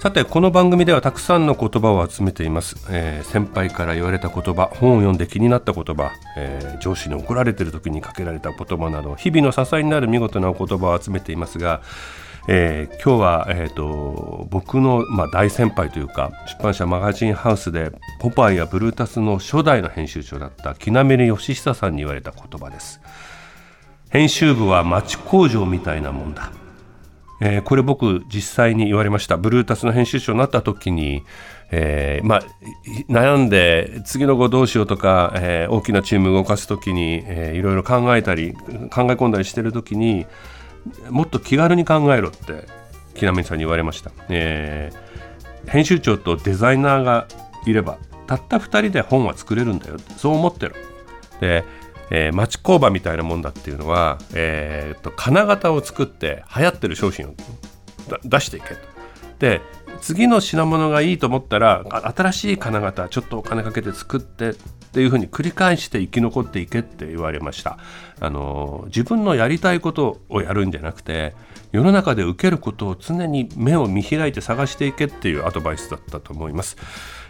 さてこの番組ではたくさんの言葉を集めています、えー、先輩から言われた言葉本を読んで気になった言葉、えー、上司に怒られてる時にかけられた言葉など日々の支えになる見事な言葉を集めていますがえー、今日は、えーと、僕の、まあ、大先輩というか出版社マガジンハウスでポパイやブルータスの初代の編集長だった木南義久さんに言われた言葉です。編集部は町工場みたいなもんだ。えー、これ僕実際に言われました。ブルータスの編集長になった時に、えー、まあ、悩んで次の後どうしようとか、えー、大きなチーム動かす時に、えー、いろいろ考えたり考え込んだりしてる時にもっと気軽に考えろって木南さんに言われました、えー、編集長とデザイナーがいればたった2人で本は作れるんだよそう思ってる。でえー、町工場みたいなもんだっていうのは、えーと、金型を作って流行ってる商品を出していけと。で次の品物がいいと思ったら新しい金型ちょっとお金かけて作ってっていうふうに繰り返して生き残っていけって言われましたあの自分のやりたいことをやるんじゃなくて世の中で受けることを常に目を見開いて探していけっていうアドバイスだったと思います。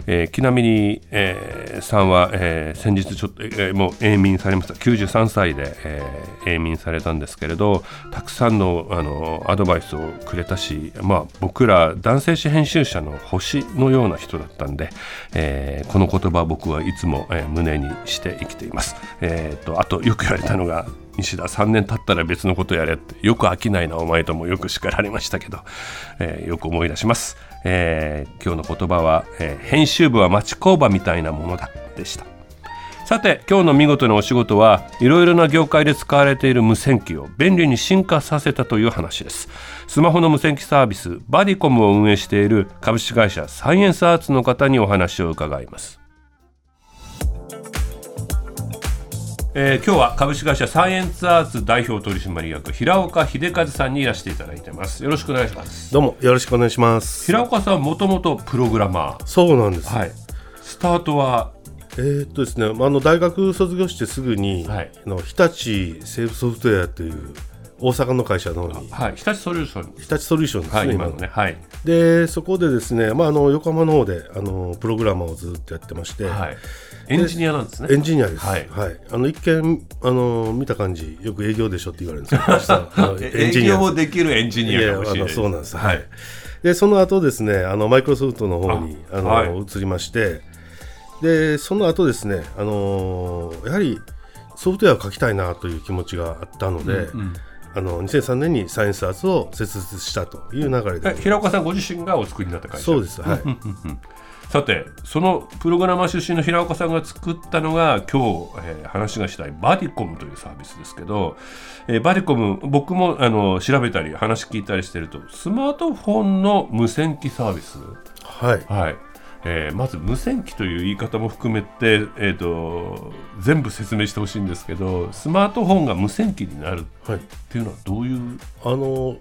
えー、ちなみに、えー、さんは、えー、先日ちょっと、えー、もう永眠されました93歳で、えー、永眠されたんですけれどたくさんのあのアドバイスをくれたし、まあ、僕ら男性誌編編集者の星のような人だったんで、えー、この言葉僕はいつも、えー、胸にして生きています。えーと、あとよく言われたのが西田3年経ったら別のことやれってよく飽きないなお前ともよく叱られましたけど、えー、よく思い出します。えー、今日の言葉は、えー、編集部は町工場みたいなものだでしたさて今日の見事なお仕事はいろいろな業界で使われている無線機を便利に進化させたという話です。スマホの無線機サービスバディコムを運営している株式会社サイエンスアーツの方にお話を伺います。えー、今日は株式会社サイエンスアーツ代表取締役平岡秀和さんにいらしていただいてます。よろしくお願いします。どうもよろしくお願いします。平岡さんもともとプログラマー。そうなんです、はい、スタートはえー、っとですねあの大学卒業してすぐに、はい、の日立セーフソフトウェアという大阪の会社の方に、はい、日立ソリューション日立ソリューションですね、はい、今のね、はい、でそこでですね、まあ、あの横浜の方であのプログラマーをずっとやってまして、はい、エンジニアなんですね。エンジニアです。はい。はい、あの一見あの見た感じよく営業でしょって言われるんですよ。営業もできるエンジニアかもしれない。そうなんです。はい。でその後ですねあのマイクロソフトの方にあの、はい、移りましてでその後ですねあのやはりソフトウェアを書きたいなという気持ちがあったので。うんうん。あの2003年にサイエンスアーツを設立したという流れで。平岡さんご自身がお作りになった会社。そうですはい。さてそのプログラマー出身の平岡さんが作ったのが今日、えー、話がしたいバディコムというサービスですけど、えー、バディコム僕もあの調べたり話聞いたりしてるとスマートフォンの無線機サービス？はい、はいえー、まず無線機という言い方も含めて、えーと、全部説明してほしいんですけどスマートフォンが無線機になるっていうのはどういう、はい、あの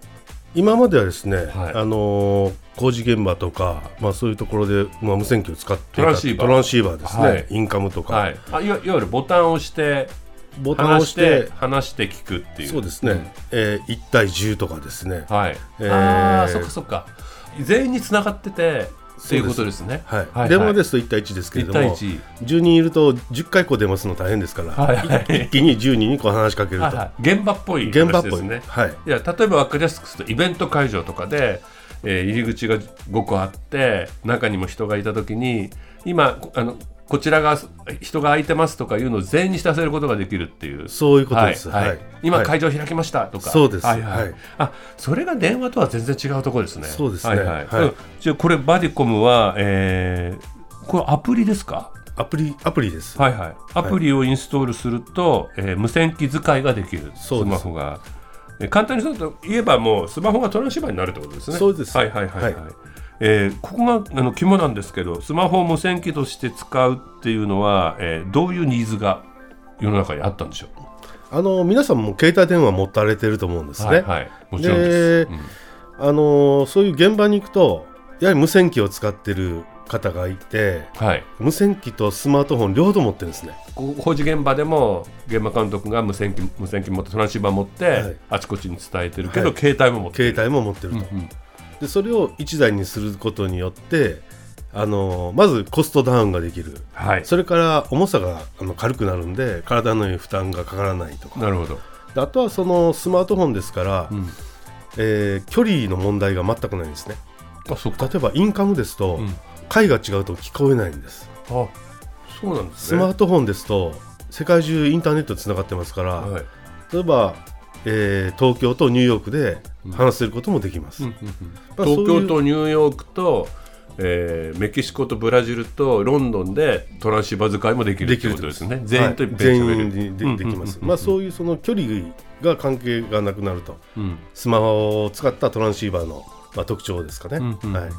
今まではですね、はい、あの工事現場とか、まあ、そういうところで、まあ、無線機を使ってトランシーバー。トランシーバーですね、はい、インカムとか、はい、あいわいわゆるボタンを押してボタンを押して離して聞くっていう。そうですね、うん、えー、1対10とかですね。はい、えー、ああそっかそっか。全員につながっててということですね。はい。はい、電話ですと1対1ですけれども、10人いると10回こう電話するの大変ですから、はいはい、一気に10人にこう話しかけると。はいはい、現場っぽい、現場っぽいね。はい。いや例えば分かりやすくするとイベント会場とかで、えー、入り口が5個あって中にも人がいたときに今あのこちらが人が空いてますとかいうのを全員に知らせることができるっていう。そういうことです、はい、はい、今会場開きましたとか、そうです、はいはい、あそれが電話とは全然違うところですね。そうですね、はいはい。はい、じゃこれバディコムは、えー、これアプリですか？アプリアプリです、はいはい、アプリをインストールすると、はい、えー、無線機使いができる。スマホが。簡単にすると言えばもうスマホがトランシーバーになるってことですね。そうです。はいはいはいはい、はいえー、ここがあの肝なんですけどスマホを無線機として使うっていうのは、えー、どういうニーズが世の中にあったんでしょう？あの皆さんも携帯電話持たれてると思うんですね。はい、はい、もちろんです。であのそういう現場に行くとやはり無線機を使ってる方がいて、はい、無線機とスマートフォン両方持ってるんですね。工事現場でも現場監督が無線機無線機持ってトランシーバー持って、はい、あちこちに伝えてるけど、はい、携帯も持ってる。携帯も持ってると、うんうん、でそれを1台にすることによってあのまずコストダウンができる、はい、それから重さがあの軽くなるんで体の負担がかからないとか。なるほど。あとはそのスマートフォンですから、うん、えー、距離の問題が全くないんですね。あそう例えばインカムですと、うん、階が違うと聞こえないんです。あそうなんです、ね、スマートフォンですと世界中インターネットつながってますから、はい、例えば、えー、東京とニューヨークで話せることもできます、うんうんうん、東京とニューヨークとえー、メキシコとブラジルとロンドンでトランシーバー使いもできるということですね。全員と全員でできます。まあそういうその距離が関係がなくなると、うん、スマホを使ったトランシーバーの、まあ、特徴ですかね。うんうん、はい。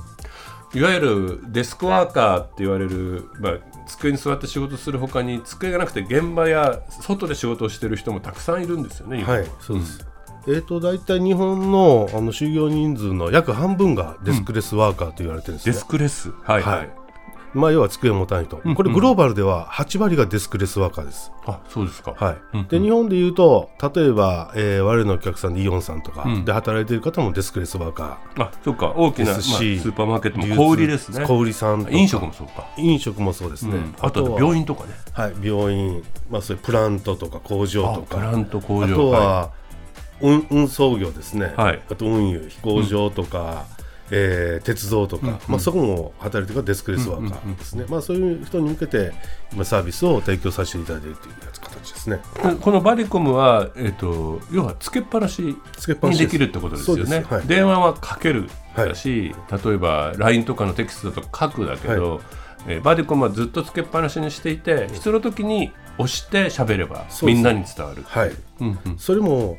いわゆるデスクワーカーって言われる、まあ、机に座って仕事するほかに机がなくて現場や外で仕事をしてる人もたくさんいるんですよね。はい、そうです、えーと、大体日本のあの就業人数の約半分がデスクレスワーカーと言われてるんです、ね。うん、デスクレス、はい、はい、まあ、要は机を持たないと、うんうん、これ、グローバルでは8割がデスクレスワーカーです。あそうですか、はい。うんうん、で日本でいうと、例えば、えー、我々のお客さんでイオンさんとかで働いている方もデスクレスワーカー、あそうか、大きな、まあ、スーパーマーケットも小売りですね、小売りさん飲食もそうか、飲食もそうですね、うん、あと病院とかね、はい、病院、まあ、そういうプラントとか工場とか、プラント工場。あとは、はい運運送業ですね、はい、あと運輸飛行場とか、うん、えー、鉄道とか、うんうん、まあ、そこも働いてるデスクレスワーカーですね、まあ、そういう人に向けて今サービスを提供させていただいているという形ですね。このバリコムは、えーと、要はつけっぱなしにできるってことですよね、はい、電話はかけるだし、はい、例えば LINE とかのテキストとか書くだけど、はい。えー、バディコムはずっとつけっぱなしにしていて必要な時に押して喋ればみんなに伝わる。はい、うんうん、それも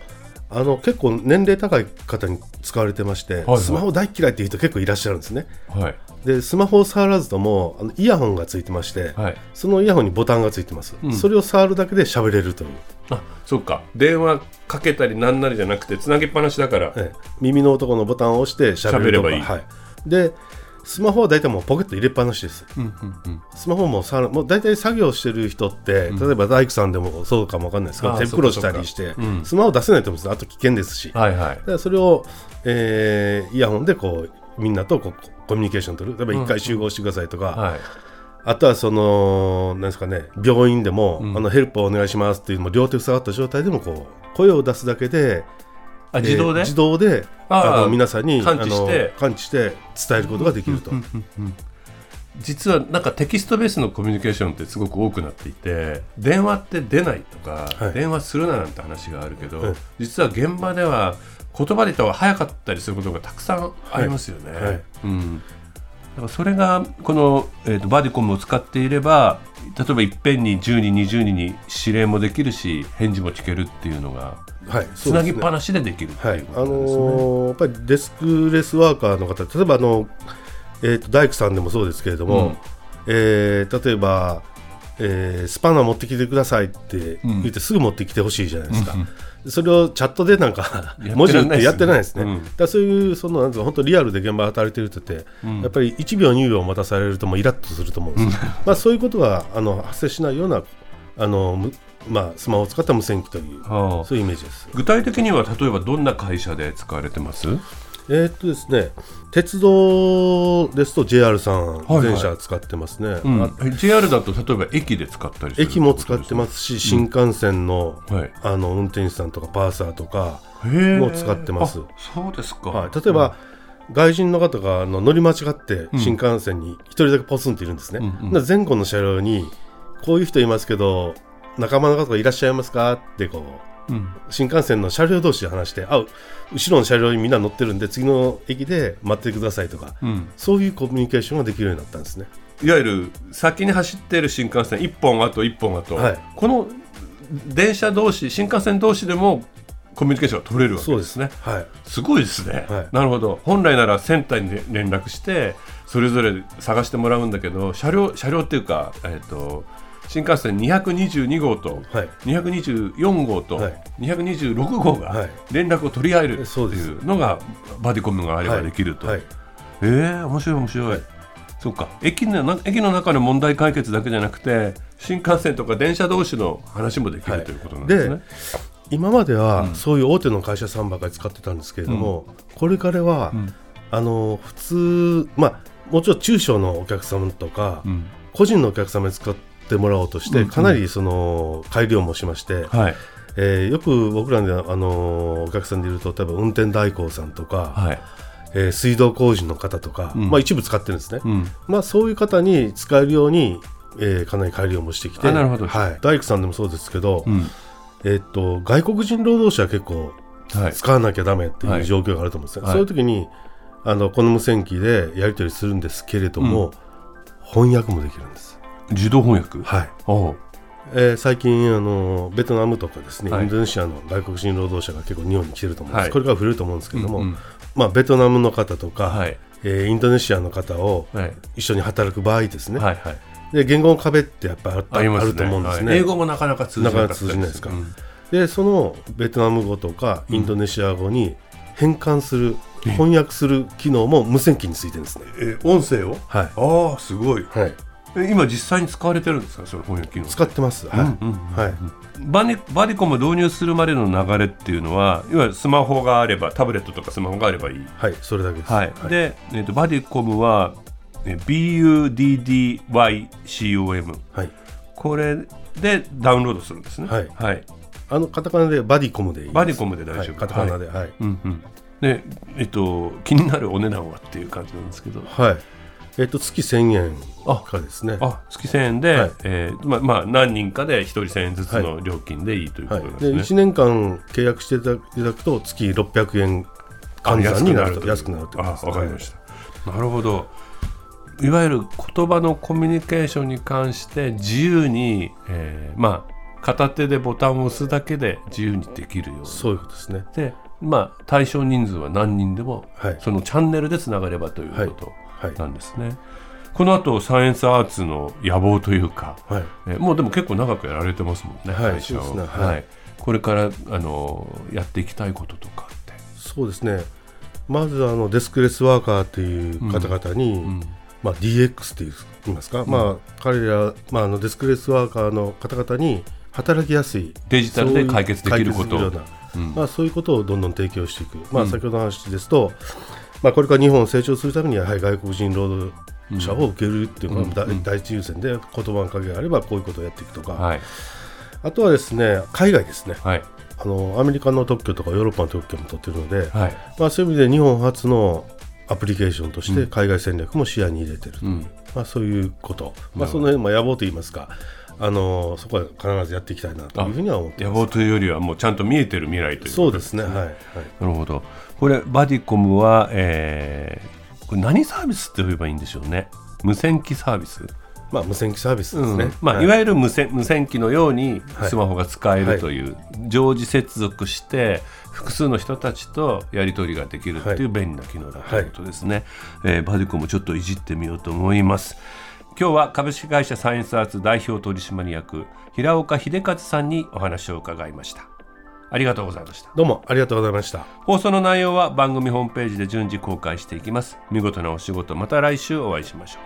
あの結構年齢高い方に使われてまして、はいはい、スマホ大嫌いっていう人結構いらっしゃるんですね。はい、でスマホを触らずともあのイヤホンがついてまして、はい、そのイヤホンにボタンがついてます、うん、それを触るだけで喋れるという。あそうか。電話かけたりなんなりじゃなくてつなぎっぱなしだから、ええ、耳の男のボタンを押して喋ればいい、はい、でスマホは大体もうポケット入れっぱなしです。うんうんうん、スマホもさもう大体作業してる人って、うん、例えば大工さんでもそうかもわかんないですけど手袋したりして、うん、スマホ出せないと思うんですあと危険ですし、はいはい、だからそれを、えー、イヤホンでこうみんなとこうコミュニケーション取る。例えば1回集合してくださいとか、うん。はい、あとはそのなんですかね病院でも、あのヘルプをお願いしますっていうのも両手塞がった状態でもこう声を出すだけであ自動で、えー、自動であの皆さんに感知して？感知して伝えることができると。実はなんかテキストベースのコミュニケーションってすごく多くなっていて電話って出ないとか、はい、電話するななんて話があるけど、はい、実は現場では言葉で言った方が早かったりすることがたくさんありますよね。はい、うん、だからそれがこの、えーと、バディコムを使っていれば例えばいっぺんに10人20人に指令もできるし返事も聞けるっていうのがはい、つなぎっぱなしでできるはい、あのー、やっぱりデスクレスワーカーの方例えばあの、えーと、大工さんでもそうですけれども、うん、えー、例えば、えー、スパナ持ってきてくださいって言ってすぐ持ってきてほしいじゃないですか、うん、それをチャットでなんか文字打ってやってないですね、うん、だそういうそのなん本当リアルで現場働いてる人って、やっぱり1秒2秒待たされるともイラッとすると思うんです、まあ、そういうことがあの発生しないようなあのまあ、スマホを使った無線機という、はあ、そういうイメージです。具体的には例えばどんな会社で使われてます？えー、っとですね、鉄道ですと JR さん、全社使ってますね、はいはいうん、JR だと例えば駅で使ったり駅も使ってますし、新幹線のうんはい、あの運転手さんとかパーサーとかも使ってます。そうですか、はい、例えば、うん、外人の方があの乗り間違って新幹線に一人だけポツンっているんですね、うんうん、前後の車両にこういう人いますけど仲間の方がいらっしゃいますか？ってこう、うん、新幹線の車両同士で話してあ後ろの車両にみんな乗ってるんで次の駅で待ってくださいとか、うん、そういうコミュニケーションができるようになったんですね。いわゆる先に走ってる新幹線1本あと1本あと、はい、この電車同士新幹線同士でもコミュニケーションが取れるわけですね。す。はい、すごいですね、はい、なるほど。本来ならセンターに連絡してそれぞれ探してもらうんだけど車両車両っていうか、えーと新幹線222号と224号と226号が連絡を取り合えるというのがバディコムがあればできると、ええー、面白い面白い、そうか。駅の駅の中の問題解決だけじゃなくて新幹線とか電車同士の話もできる、ということなんですね。今まではそういう大手の会社さんばかり使ってたんですけれども、うん、これからは、うん、あの普通まあもちろん中小のお客様とか、うん、個人のお客様に使ってもらおうとして、かなりその改良もしまして、はい。えー、よく僕らであのお客さんでいると例えば運転代行さんとか、はい。えー、水道工事の方とか、まあ、一部使ってるんですね、まあ、そういう方に使えるように、えー、かなり改良もしてきてなるほど、はい、大工さんでもそうですけど、えー、っと外国人労働者は結構使わなきゃだめっていう状況があると思うんですね、はい、そういう時にあのこの無線機でやり取りするんですけれども、うん、翻訳もできるんです自動翻訳？はい。えー、最近あのベトナムとかですね、はい、インドネシアの外国人労働者が結構日本に来てると思うんです、はい、これから増えると思うんですけれども、うんうん、まあ、ベトナムの方とか、はい、えー、インドネシアの方を一緒に働く場合ですね、はいはい、で言語の壁ってやっぱりあ,、ね、あると思うんですね、英語もなかなか通じないですか、うん、でそのベトナム語とかインドネシア語に変換する、翻訳する機能も無線機についてるんですね。え音声を？はい。ああ、すごい。はい。今実際に使われてるんですか、その翻訳機能。使ってます。はい。はい。バデバディコム導入するまでの流れっていうのは、いわゆるスマホがあれば、タブレットとかスマホがあればいい。はい、それだけです。はい。で、えっ、と、バディコムは、BUDDYCOM。はい。これでダウンロードするんですね。はい。はい。あのカタカナでバディコムでいいバディコムで大丈夫、はい、カタカナで、はい、うんうんでえっと気になるお値段はっていう感じなんですけどはいえっと月1000円かですね。あ月1000円で、はい、えー、まあまあ何人かで1人1000円ずつの料金でいいということですね、はい、で1年間契約していただくと月600円換算になると。安くなるとあわかりました、なるほど。いわゆる言葉のコミュニケーションに関して自由に、えー、まあ片手でボタンを押すだけで自由にできるようなそういうことですね。でまあ対象人数は何人でも、はい、そのチャンネルでつながればということなんですね、はいはい、この後サイエンスアーツの野望というか、はい。えもうでも結構長くやられてますもんね、はい、会社を、ね、はい、これからあのやっていきたいこととか。ってそうですね。まずあのデスクレスワーカーという方々に、うん。うん。まあ、DX って言いますか、うん、まあ、彼ら、まあ、あのデスクレスワーカーの方々に働きやすいデジタルで解決できること。うん、まあ、そういうことをどんどん提供していく、まあ、先ほどの話ですと、まあ、これから日本を成長するためにはやはり外国人労働者を受けるっていうのが第一優先で言葉の鍵があればこういうことをやっていくとか、はい、あとはですね海外ですね、はい、あのアメリカの特許とかヨーロッパの特許も取っているので、はい、まあ、そういう意味で日本初のアプリケーションとして海外戦略も視野に入れてると。いう、うん、まあ、そういうこと、まあ、その辺、まあ、野望といいますかあのそこは必ずやっていきたいなというふうには思って野望というよりはもうちゃんと見えてる未来という、ね、そうですね。はい、はい、なるほどこれバディコムは、えー、これ何サービスって呼べばいいんでしょうね。無線機サービス。まあ、無線機サービスですね、うん、まあ、はい、いわゆる無線無線機のようにスマホが使えるという、はい、常時接続して複数の人たちとやり取りができるという便利な機能だということですね、はい、えー、バディコムちょっといじってみようと思います。今日は株式会社サイエンスアーツ代表取締役平岡秀和さんにお話を伺いましたありがとうございました。どうもありがとうございました。放送の内容は番組ホームページで順次公開していきます。見事なお仕事また来週お会いしましょう。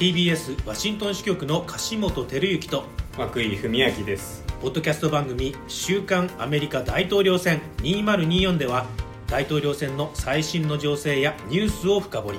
TBS ワシントン支局の樫本照之と涌井文明です。ポッドキャスト番組「週刊アメリカ大統領選2024」では大統領選の最新の情勢やニュースを深掘り